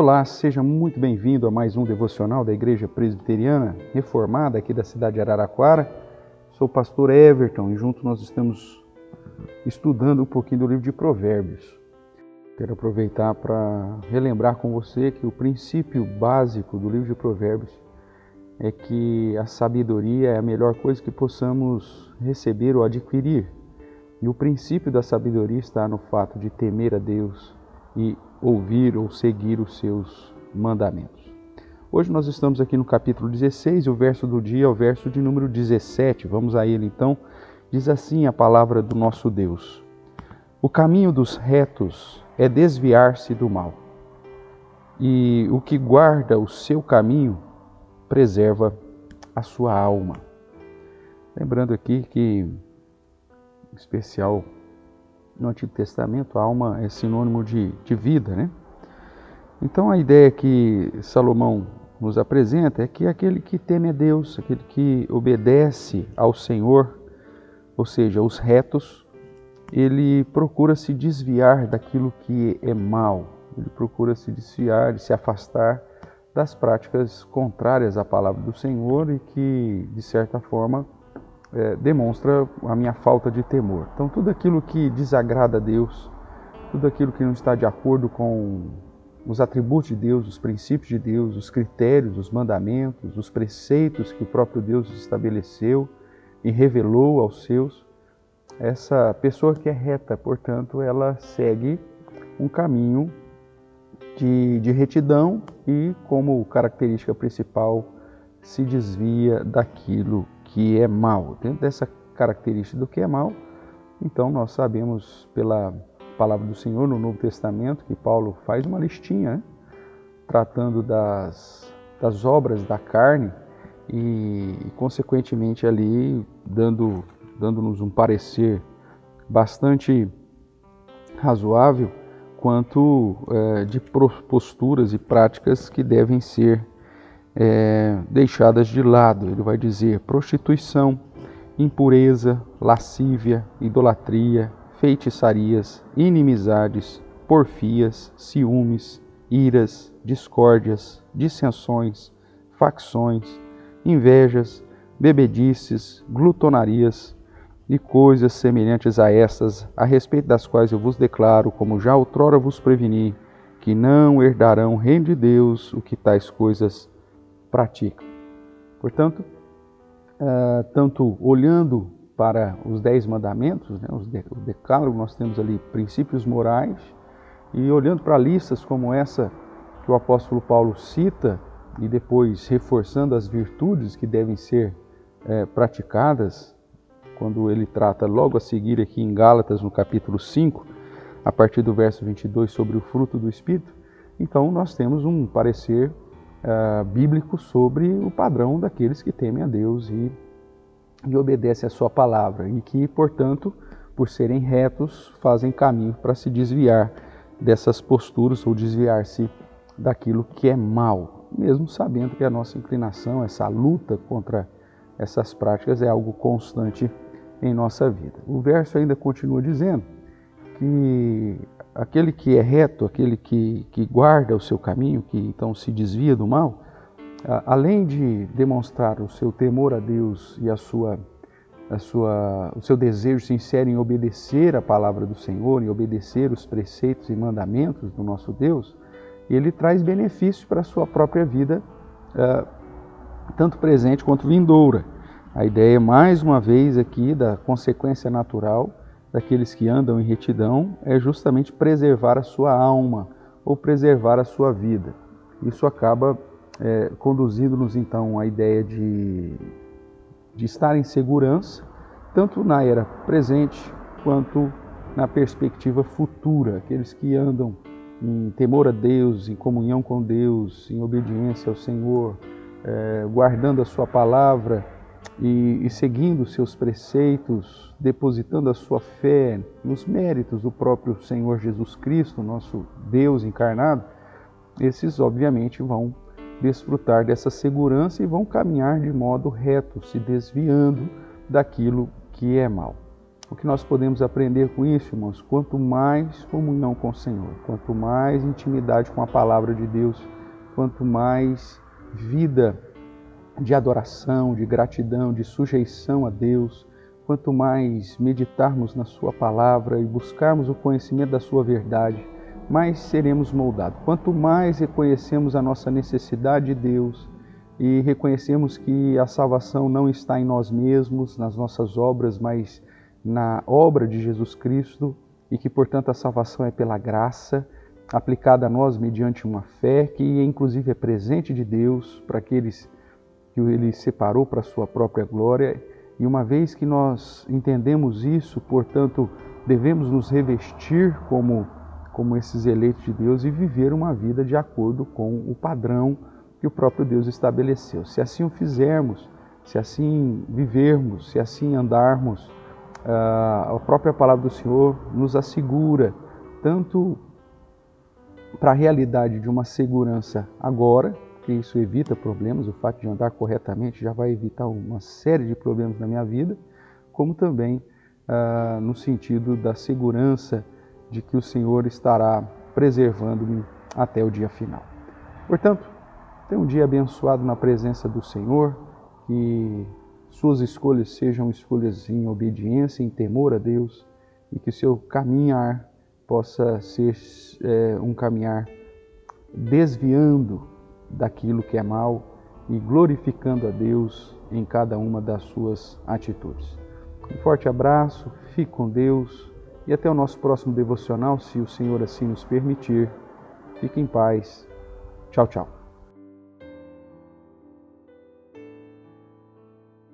Olá, seja muito bem-vindo a mais um devocional da Igreja Presbiteriana Reformada aqui da cidade de Araraquara. Sou o pastor Everton e junto nós estamos estudando um pouquinho do livro de Provérbios. Quero aproveitar para relembrar com você que o princípio básico do livro de Provérbios é que a sabedoria é a melhor coisa que possamos receber ou adquirir. E o princípio da sabedoria está no fato de temer a Deus e ouvir ou seguir os seus mandamentos. Hoje nós estamos aqui no capítulo 16 e o verso do dia é o verso de número 17. Vamos a ele então. Diz assim a palavra do nosso Deus: O caminho dos retos é desviar-se do mal, e o que guarda o seu caminho preserva a sua alma. Lembrando aqui que, em especial no Antigo Testamento, a alma é sinônimo de, de vida, né? Então a ideia que Salomão nos apresenta é que aquele que teme a Deus, aquele que obedece ao Senhor, ou seja, os retos, ele procura se desviar daquilo que é mal, ele procura se desviar, se afastar das práticas contrárias à palavra do Senhor e que, de certa forma, é, demonstra a minha falta de temor. Então, tudo aquilo que desagrada a Deus, tudo aquilo que não está de acordo com os atributos de Deus, os princípios de Deus, os critérios, os mandamentos, os preceitos que o próprio Deus estabeleceu e revelou aos seus, essa pessoa que é reta, portanto, ela segue um caminho de, de retidão e, como característica principal, se desvia daquilo que é mal. Dentro dessa característica do que é mal, então nós sabemos pela palavra do Senhor no Novo Testamento que Paulo faz uma listinha, né? tratando das, das obras da carne e, e consequentemente ali dando dando-nos um parecer bastante razoável quanto é, de posturas e práticas que devem ser é, deixadas de lado. Ele vai dizer prostituição, impureza, lascívia, idolatria, feitiçarias, inimizades, porfias, ciúmes, iras, discórdias, dissensões, facções, invejas, bebedices, glutonarias e coisas semelhantes a estas, a respeito das quais eu vos declaro, como já outrora vos preveni, que não herdarão reino de Deus o que tais coisas praticam. Portanto, uh, tanto olhando para os dez mandamentos, né, os de, o decálogo, nós temos ali princípios morais, e olhando para listas como essa que o apóstolo Paulo cita, e depois reforçando as virtudes que devem ser é, praticadas, quando ele trata logo a seguir aqui em Gálatas, no capítulo 5, a partir do verso 22, sobre o fruto do Espírito, então nós temos um parecer uh, bíblico sobre o padrão daqueles que temem a Deus e, e obedecem a sua palavra e que, portanto, por serem retos, fazem caminho para se desviar dessas posturas ou desviar-se daquilo que é mal, mesmo sabendo que a nossa inclinação, essa luta contra essas práticas é algo constante em nossa vida. O verso ainda continua dizendo que aquele que é reto, aquele que, que guarda o seu caminho, que então se desvia do mal, além de demonstrar o seu temor a Deus e a sua, a sua, o seu desejo sincero em obedecer a palavra do Senhor, em obedecer os preceitos e mandamentos do nosso Deus, ele traz benefícios para a sua própria vida, tanto presente quanto vindoura. A ideia, mais uma vez, aqui da consequência natural daqueles que andam em retidão é justamente preservar a sua alma ou preservar a sua vida. Isso acaba é, conduzindo-nos então à ideia de, de estar em segurança, tanto na era presente quanto na perspectiva futura. Aqueles que andam em temor a Deus, em comunhão com Deus, em obediência ao Senhor, é, guardando a Sua palavra e, e seguindo seus preceitos, depositando a sua fé nos méritos do próprio Senhor Jesus Cristo, nosso Deus encarnado, esses obviamente vão desfrutar dessa segurança e vão caminhar de modo reto, se desviando daquilo que é mal. O que nós podemos aprender com isso, irmãos? Quanto mais comunhão com o Senhor, quanto mais intimidade com a palavra de Deus, quanto mais vida de adoração, de gratidão, de sujeição a Deus, quanto mais meditarmos na Sua palavra e buscarmos o conhecimento da Sua verdade, mais seremos moldados. Quanto mais reconhecemos a nossa necessidade de Deus e reconhecemos que a salvação não está em nós mesmos, nas nossas obras, mas na obra de Jesus Cristo e que, portanto, a salvação é pela graça aplicada a nós mediante uma fé que, inclusive, é presente de Deus para aqueles que Ele separou para sua própria glória. E uma vez que nós entendemos isso, portanto, devemos nos revestir como, como esses eleitos de Deus e viver uma vida de acordo com o padrão que o próprio Deus estabeleceu. Se assim o fizermos, se assim vivermos, se assim andarmos, ah, a própria palavra do Senhor nos assegura tanto para a realidade de uma segurança agora, que isso evita problemas, o fato de andar corretamente já vai evitar uma série de problemas na minha vida, como também ah, no sentido da segurança de que o Senhor estará preservando-me até o dia final. Portanto, tenha um dia abençoado na presença do Senhor, que suas escolhas sejam escolhas em obediência, em temor a Deus e que seu caminhar possa ser é, um caminhar desviando daquilo que é mal e glorificando a Deus em cada uma das suas atitudes. Um forte abraço, fique com Deus e até o nosso próximo devocional, se o Senhor assim nos permitir. Fique em paz. Tchau, tchau.